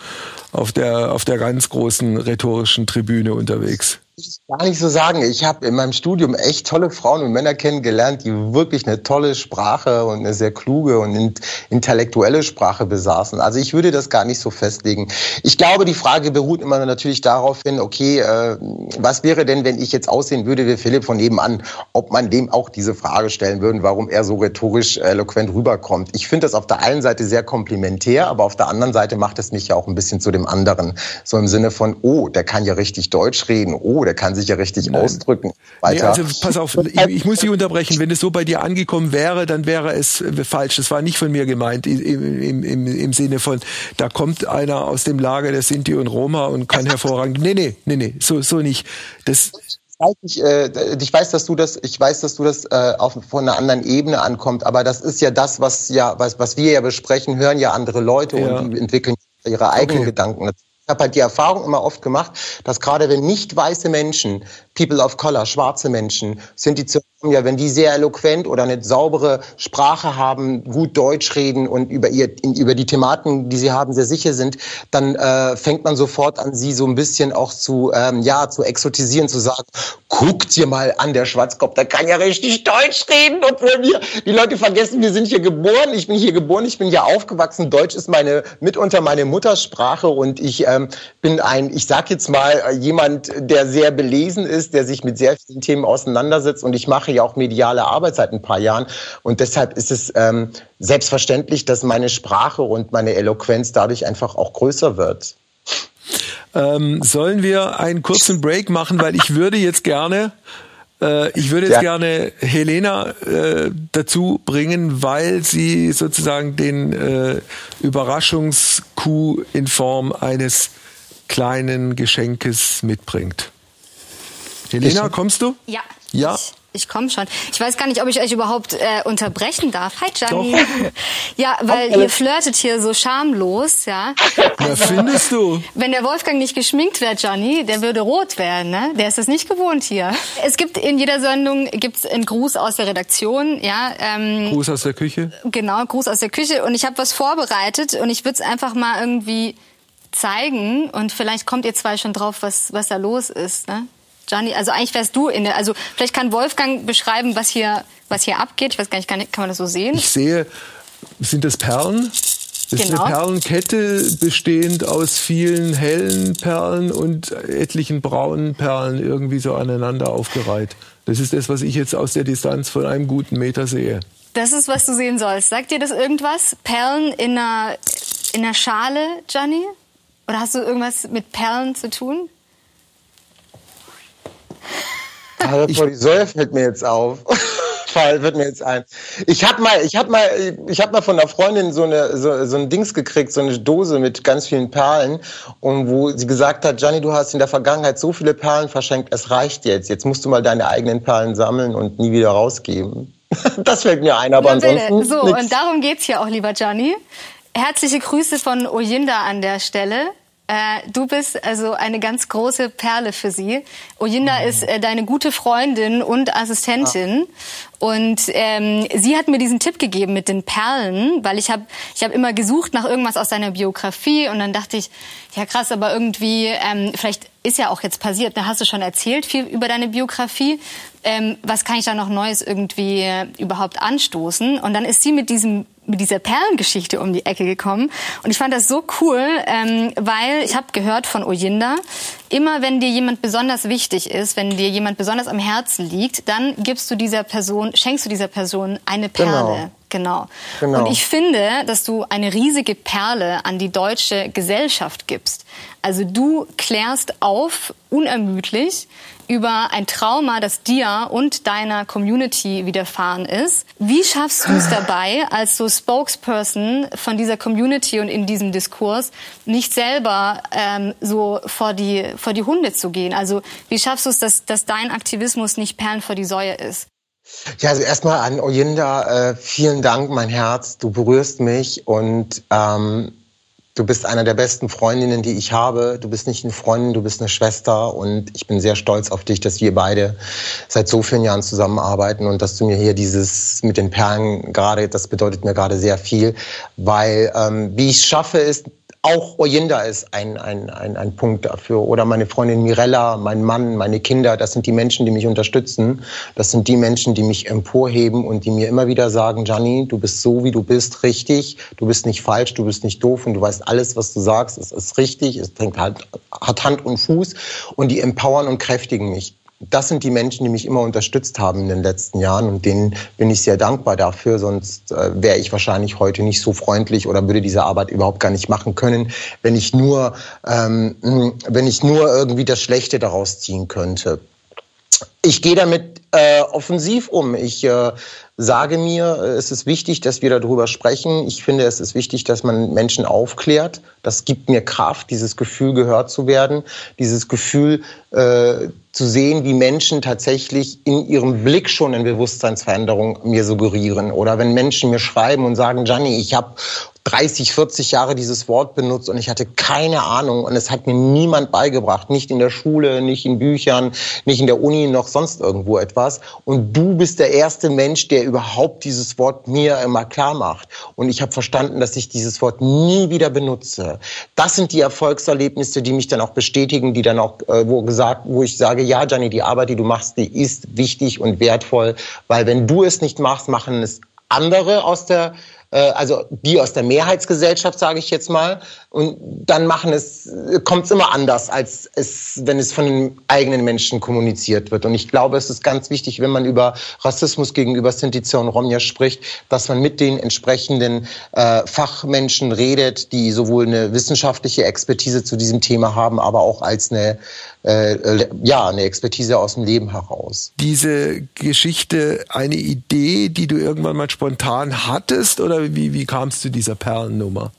S2: auf der, auf der ganz großen rhetorischen Tribüne unterwegs
S1: ich gar nicht so sagen. Ich habe in meinem Studium echt tolle Frauen und Männer kennengelernt, die wirklich eine tolle Sprache und eine sehr kluge und intellektuelle Sprache besaßen. Also ich würde das gar nicht so festlegen. Ich glaube, die Frage beruht immer natürlich darauf hin, okay, äh, was wäre denn, wenn ich jetzt aussehen würde wie Philipp von nebenan, ob man dem auch diese Frage stellen würde, warum er so rhetorisch eloquent rüberkommt. Ich finde das auf der einen Seite sehr komplimentär, aber auf der anderen Seite macht es mich ja auch ein bisschen zu dem anderen. So im Sinne von, oh, der kann ja richtig Deutsch reden, oh, der kann sich ja richtig Nein. ausdrücken.
S2: Nee, also pass auf, ich, ich, muss dich unterbrechen. Wenn es so bei dir angekommen wäre, dann wäre es falsch. Das war nicht von mir gemeint im, im, im, im Sinne von, da kommt einer aus dem Lager der Sinti und Roma und kann hervorragend. Nee, nee, nee, nee, so, so nicht. Das,
S1: ich, äh, ich weiß, dass du das, ich weiß, dass du das äh, auf, von einer anderen Ebene ankommt, aber das ist ja das, was ja, was, was wir ja besprechen, hören ja andere Leute ja. und die entwickeln ihre eigenen okay. Gedanken. Ich habe halt die Erfahrung immer oft gemacht, dass gerade wenn nicht weiße Menschen People of Color, schwarze Menschen, sind die ja, wenn die sehr eloquent oder eine saubere Sprache haben, gut Deutsch reden und über, ihr, über die Thematen, die sie haben, sehr sicher sind, dann äh, fängt man sofort an, sie so ein bisschen auch zu, ähm, ja, zu exotisieren, zu sagen, guckt dir mal an, der Schwarzkopf, der kann ja richtig Deutsch reden, obwohl wir, die Leute vergessen, wir sind hier geboren, ich bin hier geboren, ich bin hier aufgewachsen, Deutsch ist meine, mitunter meine Muttersprache und ich ähm, bin ein, ich sag jetzt mal, äh, jemand, der sehr belesen ist, der sich mit sehr vielen Themen auseinandersetzt und ich mache ja auch mediale Arbeit seit ein paar Jahren. Und deshalb ist es ähm, selbstverständlich, dass meine Sprache und meine Eloquenz dadurch einfach auch größer wird.
S2: Ähm, sollen wir einen kurzen Break machen, weil ich würde jetzt gerne äh, ich würde jetzt ja. gerne Helena äh, dazu bringen, weil sie sozusagen den äh, Überraschungskuh in Form eines kleinen Geschenkes mitbringt. Helena, kommst du?
S3: Ja. Ja. Ich ich komme schon. Ich weiß gar nicht, ob ich euch überhaupt äh, unterbrechen darf. Hi, Gianni. [laughs] Ja, weil ihr flirtet hier so schamlos, ja.
S2: Also, ja, findest du?
S3: Wenn der Wolfgang nicht geschminkt wäre, Gianni, der würde rot werden, ne? Der ist das nicht gewohnt hier. Es gibt in jeder Sendung gibt's einen Gruß aus der Redaktion, ja.
S2: Ähm, Gruß aus der Küche?
S3: Genau, Gruß aus der Küche. Und ich habe was vorbereitet und ich würde es einfach mal irgendwie zeigen und vielleicht kommt ihr zwei schon drauf, was, was da los ist, ne? Gianni, also eigentlich wärst du in der, also vielleicht kann Wolfgang beschreiben, was hier, was hier abgeht. Ich weiß gar nicht, kann, kann man das so sehen?
S2: Ich sehe, sind das Perlen? Das genau. ist eine genau. Perlenkette bestehend aus vielen hellen Perlen und etlichen braunen Perlen irgendwie so aneinander aufgereiht. Das ist das, was ich jetzt aus der Distanz von einem guten Meter sehe.
S3: Das ist, was du sehen sollst. Sagt dir das irgendwas? Perlen in einer, in einer Schale, Gianni? Oder hast du irgendwas mit Perlen zu tun?
S1: Säule fällt mir jetzt auf. [laughs] Fall wird mir jetzt ein. Ich habe mal, ich habe mal, ich habe mal von einer Freundin so eine so, so ein Dings gekriegt, so eine Dose mit ganz vielen Perlen und wo sie gesagt hat, Gianni, du hast in der Vergangenheit so viele Perlen verschenkt, es reicht jetzt. Jetzt musst du mal deine eigenen Perlen sammeln und nie wieder rausgeben. [laughs] Das fällt mir ein, aber ansonsten.
S3: So, nix. und darum geht's hier auch, lieber Gianni. Herzliche Grüße von Oyinda an der Stelle. Äh, du bist also eine ganz große Perle für sie. Oyinda mhm. ist äh, deine gute Freundin und Assistentin. Ah. Und ähm, sie hat mir diesen Tipp gegeben mit den Perlen, weil ich habe ich hab immer gesucht nach irgendwas aus seiner Biografie und dann dachte ich, ja krass, aber irgendwie, ähm, vielleicht ist ja auch jetzt passiert, da hast du schon erzählt viel über deine Biografie. Ähm, was kann ich da noch Neues irgendwie äh, überhaupt anstoßen? Und dann ist sie mit diesem mit dieser Perlengeschichte um die Ecke gekommen. Und ich fand das so cool, ähm, weil ich habe gehört von Oyinda, immer wenn dir jemand besonders wichtig ist, wenn dir jemand besonders am Herzen liegt, dann gibst du dieser Person, schenkst du dieser Person eine Perle. Genau. Genau. genau. Und ich finde, dass du eine riesige Perle an die deutsche Gesellschaft gibst. Also du klärst auf, unermüdlich, über ein Trauma, das dir und deiner Community widerfahren ist. Wie schaffst du es dabei, als so Spokesperson von dieser Community und in diesem Diskurs nicht selber ähm, so vor die, vor die Hunde zu gehen? Also wie schaffst du es, dass, dass dein Aktivismus nicht Perlen vor die Säue ist?
S1: Ja, also erstmal an Oyinda, äh, vielen Dank, mein Herz. Du berührst mich und ähm, Du bist einer der besten Freundinnen, die ich habe. Du bist nicht eine Freundin, du bist eine Schwester. Und ich bin sehr stolz auf dich, dass wir beide seit so vielen Jahren zusammenarbeiten und dass du mir hier dieses mit den Perlen gerade, das bedeutet mir gerade sehr viel. Weil ähm, wie ich es schaffe, ist auch Oyinda ist ein, ein, ein, ein Punkt dafür. Oder meine Freundin Mirella, mein Mann, meine Kinder, das sind die Menschen, die mich unterstützen. Das sind die Menschen, die mich emporheben und die mir immer wieder sagen, Gianni, du bist so, wie du bist, richtig. Du bist nicht falsch, du bist nicht doof und du weißt alles, was du sagst, es ist richtig, es halt, hat Hand und Fuß und die empowern und kräftigen mich das sind die Menschen, die mich immer unterstützt haben in den letzten Jahren und denen bin ich sehr dankbar dafür. Sonst äh, wäre ich wahrscheinlich heute nicht so freundlich oder würde diese Arbeit überhaupt gar nicht machen können, wenn ich nur, ähm, wenn ich nur irgendwie das Schlechte daraus ziehen könnte. Ich gehe damit äh, offensiv um. Ich äh, sage mir, es ist wichtig, dass wir darüber sprechen. Ich finde, es ist wichtig, dass man Menschen aufklärt. Das gibt mir Kraft, dieses Gefühl gehört zu werden, dieses Gefühl äh, zu sehen, wie Menschen tatsächlich in ihrem Blick schon eine Bewusstseinsveränderung mir suggerieren. Oder wenn Menschen mir schreiben und sagen, Gianni, ich habe 30, 40 Jahre dieses Wort benutzt und ich hatte keine Ahnung und es hat mir niemand beigebracht, nicht in der Schule, nicht in Büchern, nicht in der Uni, noch sonst irgendwo etwas. Und du bist der erste Mensch, der überhaupt dieses Wort mir immer klar macht. Und ich habe verstanden, dass ich dieses Wort nie wieder benutze. Das sind die Erfolgserlebnisse, die mich dann auch bestätigen, die dann auch, äh, wo gesagt, wo ich sage, ja, Gianni, die Arbeit, die du machst, die ist wichtig und wertvoll, weil wenn du es nicht machst, machen es andere aus der also die aus der Mehrheitsgesellschaft, sage ich jetzt mal. Und dann machen es, kommt es immer anders, als es, wenn es von den eigenen Menschen kommuniziert wird. Und ich glaube, es ist ganz wichtig, wenn man über Rassismus gegenüber Sintiza und Romja spricht, dass man mit den entsprechenden äh, Fachmenschen redet, die sowohl eine wissenschaftliche Expertise zu diesem Thema haben, aber auch als eine äh, ja, eine Expertise aus dem Leben heraus.
S2: Diese Geschichte eine Idee, die du irgendwann mal spontan hattest oder wie, wie kam es zu dieser Perlennummer?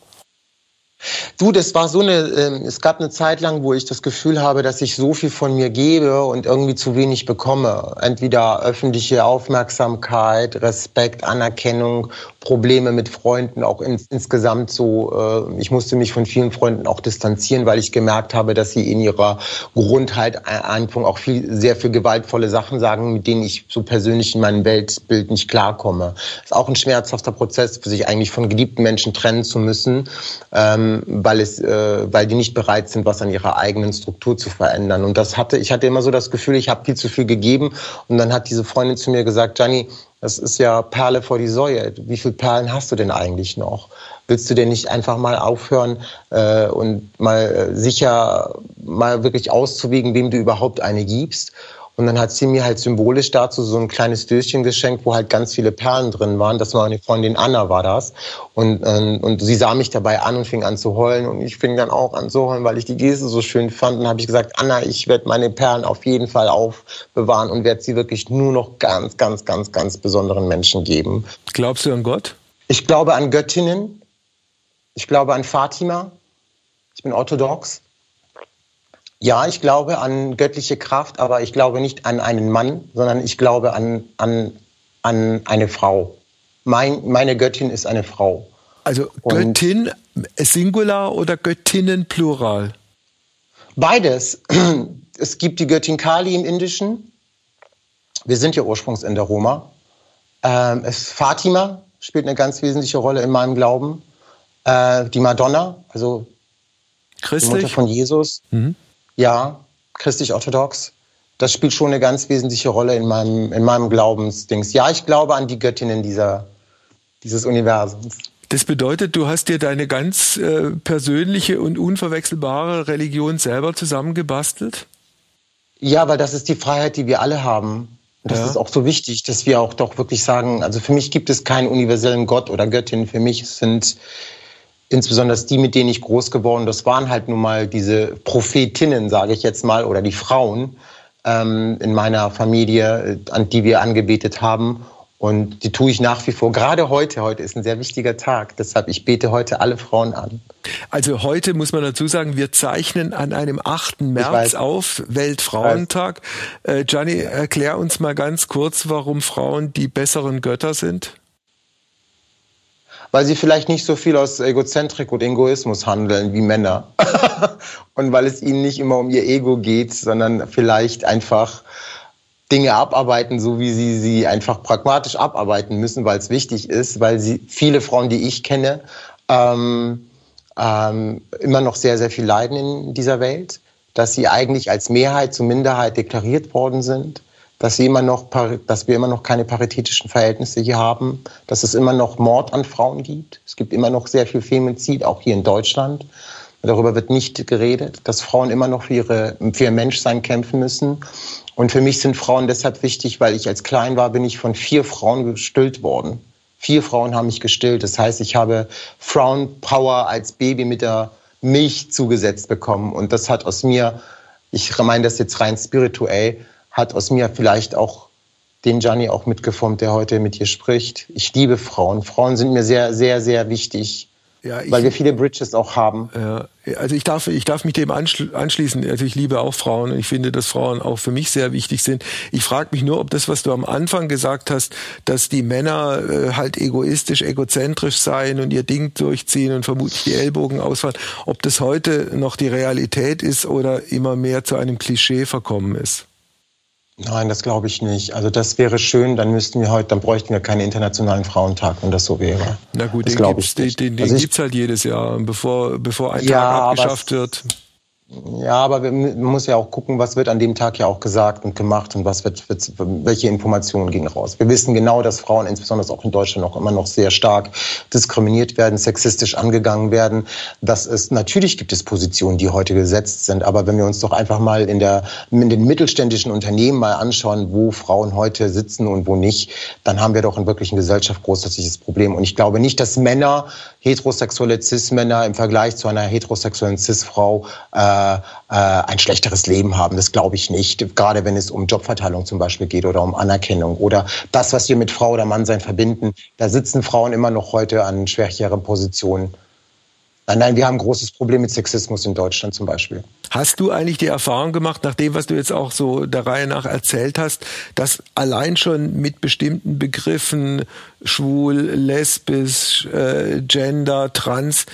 S1: Du, das war so eine, äh, es gab eine Zeit lang, wo ich das Gefühl habe, dass ich so viel von mir gebe und irgendwie zu wenig bekomme. Entweder öffentliche Aufmerksamkeit, Respekt, Anerkennung Probleme mit Freunden, auch ins, insgesamt so, äh, ich musste mich von vielen Freunden auch distanzieren, weil ich gemerkt habe, dass sie in ihrer Grundhaltung auch viel, sehr viel gewaltvolle Sachen sagen, mit denen ich so persönlich in meinem Weltbild nicht klarkomme. Das ist auch ein schmerzhafter Prozess, sich eigentlich von geliebten Menschen trennen zu müssen, ähm, weil es, äh, weil die nicht bereit sind, was an ihrer eigenen Struktur zu verändern. Und das hatte, ich hatte immer so das Gefühl, ich habe viel zu viel gegeben. Und dann hat diese Freundin zu mir gesagt, Gianni, das ist ja Perle vor die Säue. Wie viele Perlen hast du denn eigentlich noch? Willst du denn nicht einfach mal aufhören äh, und mal äh, sicher mal wirklich auszuwiegen, wem du überhaupt eine gibst? Und dann hat sie mir halt symbolisch dazu so ein kleines Döschen geschenkt, wo halt ganz viele Perlen drin waren. Das war meine Freundin Anna, war das. Und, ähm, und sie sah mich dabei an und fing an zu heulen. Und ich fing dann auch an zu heulen, weil ich die Geste so schön fand. Und habe ich gesagt, Anna, ich werde meine Perlen auf jeden Fall aufbewahren und werde sie wirklich nur noch ganz, ganz, ganz, ganz besonderen Menschen geben.
S2: Glaubst du an Gott?
S1: Ich glaube an Göttinnen. Ich glaube an Fatima. Ich bin orthodox. Ja, ich glaube an göttliche Kraft, aber ich glaube nicht an einen Mann, sondern ich glaube an, an, an eine Frau. Mein, meine Göttin ist eine Frau.
S2: Also Göttin Singular oder Göttinnen Plural?
S1: Beides. [clears throat] Es gibt die Göttin Kali im Indischen. Wir sind ja ursprünglich in der Roma. Ähm, es, Fatima spielt eine ganz wesentliche Rolle in meinem Glauben. Äh, die Madonna, also Christlich? die Mutter von Jesus. Mhm ja, christlich-orthodox. Das spielt schon eine ganz wesentliche Rolle in meinem, in meinem Glaubensdings. Ja, ich glaube an die Göttinnen dieser, dieses Universums.
S2: Das bedeutet, du hast dir deine ganz äh, persönliche und unverwechselbare Religion selber zusammengebastelt?
S1: Ja, weil das ist die Freiheit, die wir alle haben. Und das ja. ist auch so wichtig, dass wir auch doch wirklich sagen, also für mich gibt es keinen universellen Gott oder Göttin. Für mich sind insbesondere die, mit denen ich groß geworden, das waren halt nun mal diese Prophetinnen, sage ich jetzt mal, oder die Frauen ähm, in meiner Familie, an die wir angebetet haben. Und die tue ich nach wie vor. Gerade heute, heute ist ein sehr wichtiger Tag. Deshalb, ich bete heute alle Frauen an.
S2: Also heute muss man dazu sagen, wir zeichnen an einem 8. März auf, Weltfrauentag. Äh, Gianni, erklär uns mal ganz kurz, warum Frauen die besseren Götter sind
S1: weil sie vielleicht nicht so viel aus Egozentrik und Egoismus handeln wie Männer. [laughs] und weil es ihnen nicht immer um ihr Ego geht, sondern vielleicht einfach Dinge abarbeiten, so wie sie sie einfach pragmatisch abarbeiten müssen, weil es wichtig ist, weil sie viele Frauen, die ich kenne, ähm, ähm, immer noch sehr, sehr viel leiden in dieser Welt, dass sie eigentlich als Mehrheit zur Minderheit deklariert worden sind dass, immer noch, dass wir immer noch keine paritätischen Verhältnisse hier haben, dass es immer noch Mord an Frauen gibt. Es gibt immer noch sehr viel Femizid, auch hier in Deutschland. Darüber wird nicht geredet, dass Frauen immer noch für, ihre, für ihr Menschsein kämpfen müssen. Und für mich sind Frauen deshalb wichtig, weil ich als klein war, bin ich von vier Frauen gestillt worden. Vier Frauen haben mich gestillt. Das heißt, ich habe Frauenpower als Baby mit der Milch zugesetzt bekommen. Und das hat aus mir, ich meine das jetzt rein spirituell, hat aus mir vielleicht auch den Gianni auch mitgeformt, der heute mit dir spricht. Ich liebe Frauen. Frauen sind mir sehr, sehr, sehr wichtig. Ja, ich, weil wir viele Bridges auch haben.
S2: Ja, also ich darf, ich darf mich dem anschließen. Also ich liebe auch Frauen und ich finde, dass Frauen auch für mich sehr wichtig sind. Ich frage mich nur, ob das, was du am Anfang gesagt hast, dass die Männer äh, halt egoistisch, egozentrisch sein und ihr Ding durchziehen und vermutlich die Ellbogen ausfallen, ob das heute noch die Realität ist oder immer mehr zu einem Klischee verkommen ist.
S1: Nein, das glaube ich nicht. Also das wäre schön, dann müssten wir heute, dann bräuchten wir keinen internationalen Frauentag, wenn das so wäre.
S2: Na gut, das den den, den also halt jedes Jahr, bevor, bevor ein
S1: ja,
S2: Tag abgeschafft wird.
S1: Ja, aber man muss ja auch gucken, was wird an dem Tag ja auch gesagt und gemacht und was wird, wird welche Informationen gehen raus. Wir wissen genau, dass Frauen insbesondere auch in Deutschland noch immer noch sehr stark diskriminiert werden, sexistisch angegangen werden. Dass es natürlich gibt es Positionen, die heute gesetzt sind, aber wenn wir uns doch einfach mal in der in den mittelständischen Unternehmen mal anschauen, wo Frauen heute sitzen und wo nicht, dann haben wir doch in wirklichen Gesellschaft großartiges Problem. Und ich glaube nicht, dass Männer heterosexuelle Cis-Männer im Vergleich zu einer heterosexuellen Cis-Frau äh, äh, ein schlechteres Leben haben. Das glaube ich nicht. Gerade wenn es um Jobverteilung zum Beispiel geht oder um Anerkennung oder das, was wir mit Frau oder Mannsein verbinden. Da sitzen Frauen immer noch heute an schwächeren Positionen. Nein, nein, wir haben ein großes Problem mit Sexismus in Deutschland zum Beispiel.
S2: Hast du eigentlich die Erfahrung gemacht, nach dem, was du jetzt auch so der Reihe nach erzählt hast, dass allein schon mit bestimmten Begriffen schwul, lesbisch, äh, gender, trans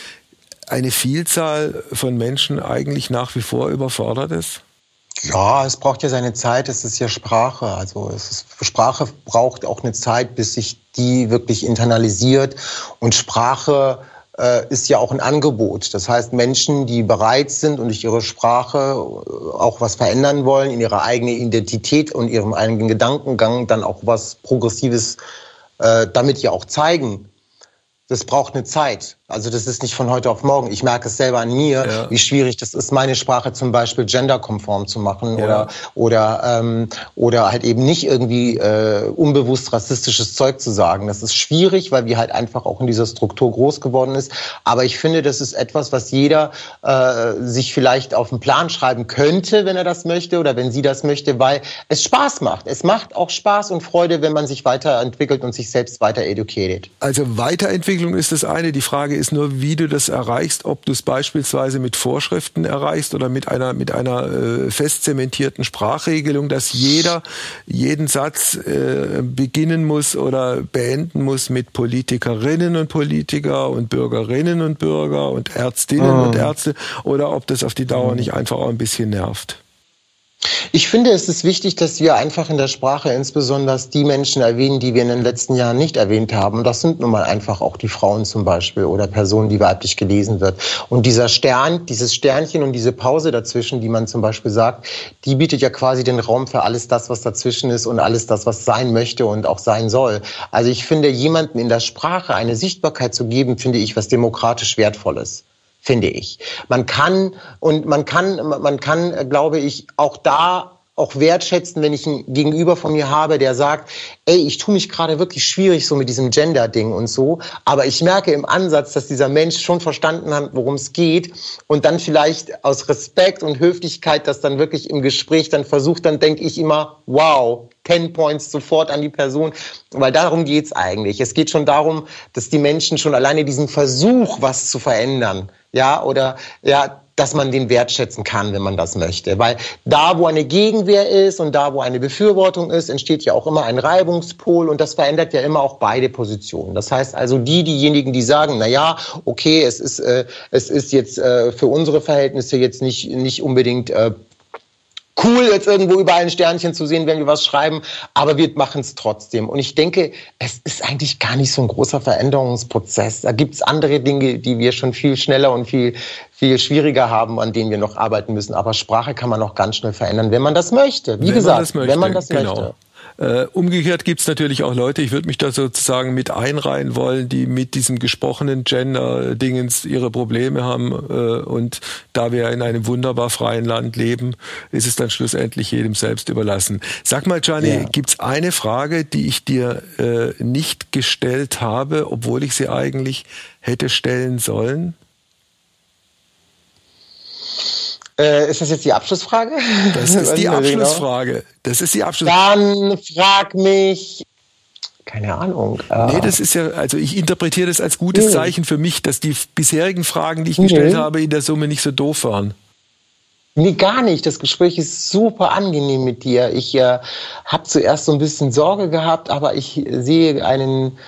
S2: eine Vielzahl von Menschen eigentlich nach wie vor überfordert ist?
S1: Ja, es braucht ja seine Zeit. Es ist ja Sprache. Also ist, Sprache braucht auch eine Zeit, bis sich die wirklich internalisiert. Und Sprache äh, ist ja auch ein Angebot. Das heißt, Menschen, die bereit sind und durch ihre Sprache äh, auch was verändern wollen, in ihrer eigenen Identität und ihrem eigenen Gedankengang dann auch was Progressives äh, damit ja auch zeigen, das braucht eine Zeit. Also das ist nicht von heute auf morgen. Ich merke es selber an mir, ja. wie schwierig das ist, meine Sprache zum Beispiel genderkonform zu machen ja. oder oder ähm, oder halt eben nicht irgendwie äh, unbewusst rassistisches Zeug zu sagen. Das ist schwierig, weil wir halt einfach auch in dieser Struktur groß geworden ist. Aber ich finde, das ist etwas, was jeder äh, sich vielleicht auf den Plan schreiben könnte, wenn er das möchte oder wenn sie das möchte, weil es Spaß macht. Es macht auch Spaß und Freude, wenn man sich weiterentwickelt und sich selbst weiter educated.
S2: Also Weiterentwicklung ist das eine. Die Frage ist nur, wie du das erreichst, ob du es beispielsweise mit Vorschriften erreichst oder mit einer, mit einer äh, fest zementierten Sprachregelung, dass jeder jeden Satz äh, beginnen muss oder beenden muss mit Politikerinnen und Politiker und Bürgerinnen und Bürger und Ärztinnen oh. und Ärzte oder ob das auf die Dauer nicht einfach auch ein bisschen nervt.
S1: Ich finde, es ist wichtig, dass wir einfach in der Sprache insbesondere die Menschen erwähnen, die wir in den letzten Jahren nicht erwähnt haben. Das sind nun mal einfach auch die Frauen zum Beispiel oder Personen, die weiblich gelesen wird. Und dieser Stern, dieses Sternchen und diese Pause dazwischen, die man zum Beispiel sagt, die bietet ja quasi den Raum für alles das, was dazwischen ist und alles das, was sein möchte und auch sein soll. Also ich finde, jemanden in der Sprache eine Sichtbarkeit zu geben, finde ich was demokratisch Wertvolles finde ich. Man kann und man kann, man kann, glaube ich, auch da auch wertschätzen, wenn ich einen Gegenüber von mir habe, der sagt, ey, ich tue mich gerade wirklich schwierig so mit diesem Gender-Ding und so, aber ich merke im Ansatz, dass dieser Mensch schon verstanden hat, worum es geht und dann vielleicht aus Respekt und Höflichkeit das dann wirklich im Gespräch dann versucht, dann denke ich immer, wow, 10 Points sofort an die Person, weil darum geht's eigentlich. Es geht schon darum, dass die Menschen schon alleine diesen Versuch, was zu verändern, ja, oder ja, dass man den wertschätzen kann, wenn man das möchte. Weil da, wo eine Gegenwehr ist und da, wo eine Befürwortung ist, entsteht ja auch immer ein Reibungspol und das verändert ja immer auch beide Positionen. Das heißt also, die, diejenigen, die sagen, na ja, okay, es ist, äh, es ist jetzt äh, für unsere Verhältnisse jetzt nicht, nicht unbedingt äh, cool, jetzt irgendwo überall ein Sternchen zu sehen, wenn wir was schreiben, aber wir machen es trotzdem. Und ich denke, es ist eigentlich gar nicht so ein großer Veränderungsprozess. Da gibt es andere Dinge, die wir schon viel schneller und viel, viel schwieriger haben, an denen wir noch arbeiten müssen. Aber Sprache kann man noch ganz schnell verändern, wenn man das möchte. Wie wenn gesagt, man möchte, wenn man das genau. möchte.
S2: Äh, umgekehrt gibt's natürlich auch Leute, ich würde mich da sozusagen mit einreihen wollen, die mit diesem gesprochenen Gender-Dingens ihre Probleme haben. Äh, und da wir in einem wunderbar freien Land leben, ist es dann schlussendlich jedem selbst überlassen. Sag mal, Gianni, ja. gibt's eine Frage, die ich dir äh, nicht gestellt habe, obwohl ich sie eigentlich hätte stellen sollen?
S1: Äh, ist das jetzt die Abschlussfrage?
S2: Das ist [laughs] die genau. Abschlussfrage. Das ist die Abschlussfrage.
S1: Dann frag mich, keine Ahnung.
S2: Nee, das ist ja, also ich interpretiere das als gutes nee. Zeichen für mich, dass die bisherigen Fragen, die ich gestellt nee. habe, in der Summe nicht so doof waren.
S1: Nee, gar nicht. Das Gespräch ist super angenehm mit dir. Ich äh, habe zuerst so ein bisschen Sorge gehabt, aber ich sehe einen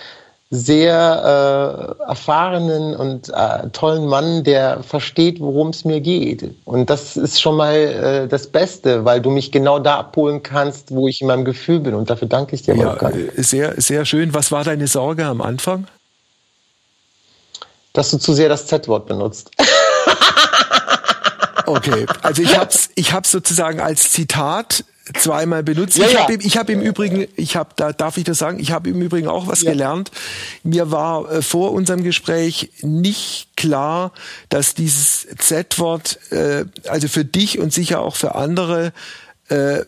S1: sehr äh, erfahrenen und äh, tollen Mann, der versteht, worum es mir geht. Und das ist schon mal äh, das Beste, weil du mich genau da abholen kannst, wo ich in meinem Gefühl bin. Und dafür danke ich dir.
S2: Ja, äh, sehr, sehr schön. Was war deine Sorge am Anfang?
S1: Dass du zu sehr das Z-Wort benutzt.
S2: Okay, also ich habe es ich hab's sozusagen als Zitat zweimal benutzt. Ja, ich habe ich hab im Übrigen, ich habe, da darf ich das sagen, ich habe im Übrigen auch was ja. gelernt. Mir war äh, vor unserem Gespräch nicht klar, dass dieses Z-Wort, äh, also für dich und sicher auch für andere, äh,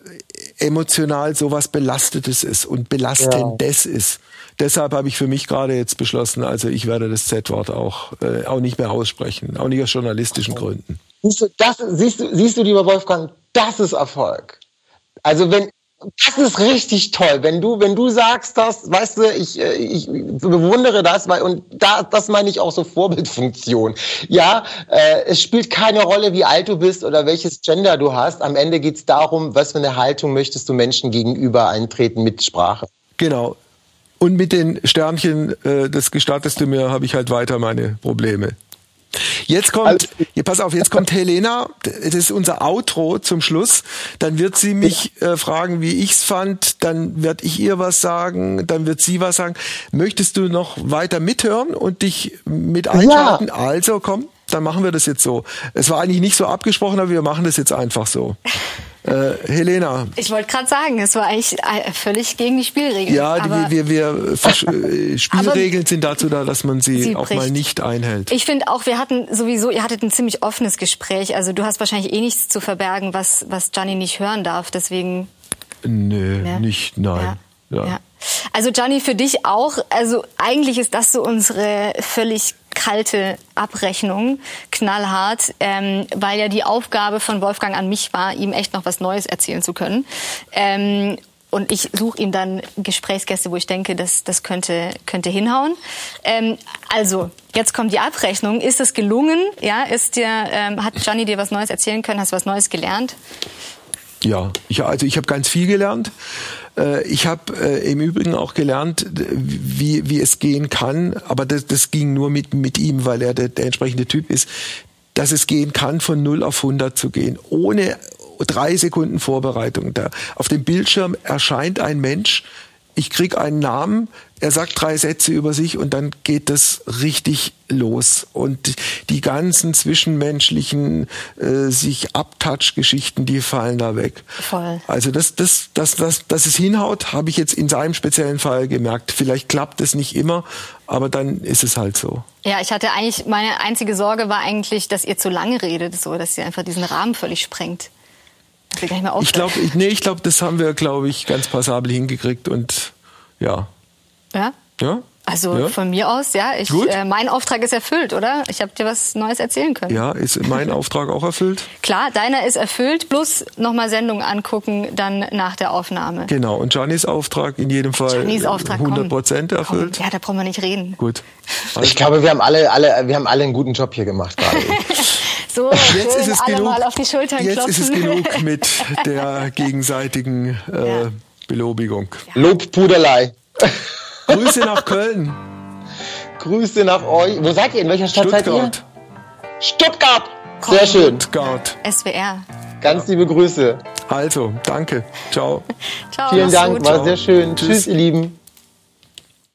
S2: emotional sowas Belastetes ist und Belastendes ja. ist. Deshalb habe ich für mich gerade jetzt beschlossen, also ich werde das Z-Wort auch, äh, auch nicht mehr aussprechen, auch nicht aus journalistischen Gründen.
S1: Siehst du, das, siehst du, siehst du, lieber Wolfgang, das ist Erfolg. Also wenn, das ist richtig toll. Wenn du, wenn du sagst das, weißt du, ich, äh, ich bewundere das, weil, und da, das meine ich auch so [laughs] Vorbildfunktion. Ja, äh, es spielt keine Rolle, wie alt du bist oder welches Gender du hast. Am Ende geht es darum, was für eine Haltung möchtest du Menschen gegenüber eintreten mit Sprache.
S2: Genau. Und mit den Sternchen, äh, das gestattest du mir, habe ich halt weiter meine Probleme. Jetzt kommt, hier, pass auf, jetzt kommt Helena, das ist unser Outro zum Schluss. Dann wird sie mich äh, fragen, wie ich's fand, dann werde ich ihr was sagen, dann wird sie was sagen. Möchtest du noch weiter mithören und dich mit einschalten? Ja. Also komm, dann machen wir das jetzt so. Es war eigentlich nicht so abgesprochen, aber wir machen das jetzt einfach so. [laughs] Äh, Helena.
S3: Ich wollte gerade sagen, es war eigentlich äh, völlig gegen die Spielregeln.
S2: Ja, die, wir, wir, wir [laughs] Spielregeln sind dazu da, dass man sie, sie auch mal nicht einhält.
S3: Ich finde auch, wir hatten sowieso, ihr hattet ein ziemlich offenes Gespräch. Also du hast wahrscheinlich eh nichts zu verbergen, was, was Gianni nicht hören darf. Deswegen.
S2: Nö, ja. nicht, nein.
S3: Ja. Ja. Also Gianni, für dich auch. Also eigentlich ist das so unsere völlig kalte Abrechnung, knallhart, ähm, weil ja die Aufgabe von Wolfgang an mich war, ihm echt noch was Neues erzählen zu können. Ähm, und ich suche ihm dann Gesprächsgäste, wo ich denke, das, das könnte, könnte hinhauen. Ähm, also, jetzt kommt die Abrechnung. Ist es gelungen? Ja, ist dir, ähm, hat Gianni dir was Neues erzählen können? Hast du was Neues gelernt?
S2: Ja, ich, also ich habe ganz viel gelernt. Äh, ich habe äh, im Übrigen auch gelernt, wie, wie es gehen kann, aber das, das ging nur mit, mit ihm, weil er der, der entsprechende Typ ist, dass es gehen kann, von 0 auf 100 zu gehen, ohne drei Sekunden Vorbereitung. Da auf dem Bildschirm erscheint ein Mensch, ich krieg einen Namen, er sagt drei Sätze über sich und dann geht das richtig los. Und die ganzen zwischenmenschlichen äh, sich Abtouch-Geschichten, die fallen da weg.
S3: Voll.
S2: Also das, das, das, das, dass es hinhaut, habe ich jetzt in seinem speziellen Fall gemerkt. Vielleicht klappt es nicht immer, aber dann ist es halt so.
S3: Ja, ich hatte eigentlich, meine einzige Sorge war eigentlich, dass ihr zu lange redet, so, dass ihr einfach diesen Rahmen völlig sprengt.
S2: Ich glaube, nee, ich glaube, das haben wir, glaube ich, ganz passabel hingekriegt und ja.
S3: Ja?
S2: Ja.
S3: Also ja. von mir aus, ja. Ich, äh, mein Auftrag ist erfüllt, oder? Ich habe dir was Neues erzählen können.
S2: Ja, ist mein [laughs] Auftrag auch erfüllt?
S3: Klar, deiner ist erfüllt, bloß nochmal Sendung angucken, dann nach der Aufnahme.
S2: Genau, und Giannis Auftrag in jedem Fall Auftrag, 100 Prozent erfüllt.
S3: Komm. Ja, da brauchen wir nicht reden.
S2: Gut.
S1: Also ich glaube, wir haben alle, alle, wir haben alle einen guten Job hier gemacht gerade. [laughs]
S3: so, jetzt ist es genug,
S2: Jetzt klopfen. ist es genug mit der gegenseitigen äh, ja. Belobigung.
S1: Ja. Lobpuderlei.
S2: Grüße nach Köln.
S1: Grüße nach euch. Wo seid ihr? In welcher Stadt
S2: Stuttgart.
S1: seid ihr? Stuttgart. Sehr schön.
S2: Stuttgart.
S3: SWR.
S1: Ganz liebe Grüße.
S2: Also, danke. Ciao. [laughs]
S3: Ciao.
S1: Vielen Dank, gut. war sehr schön. Tschüss, Tschüss ihr Lieben.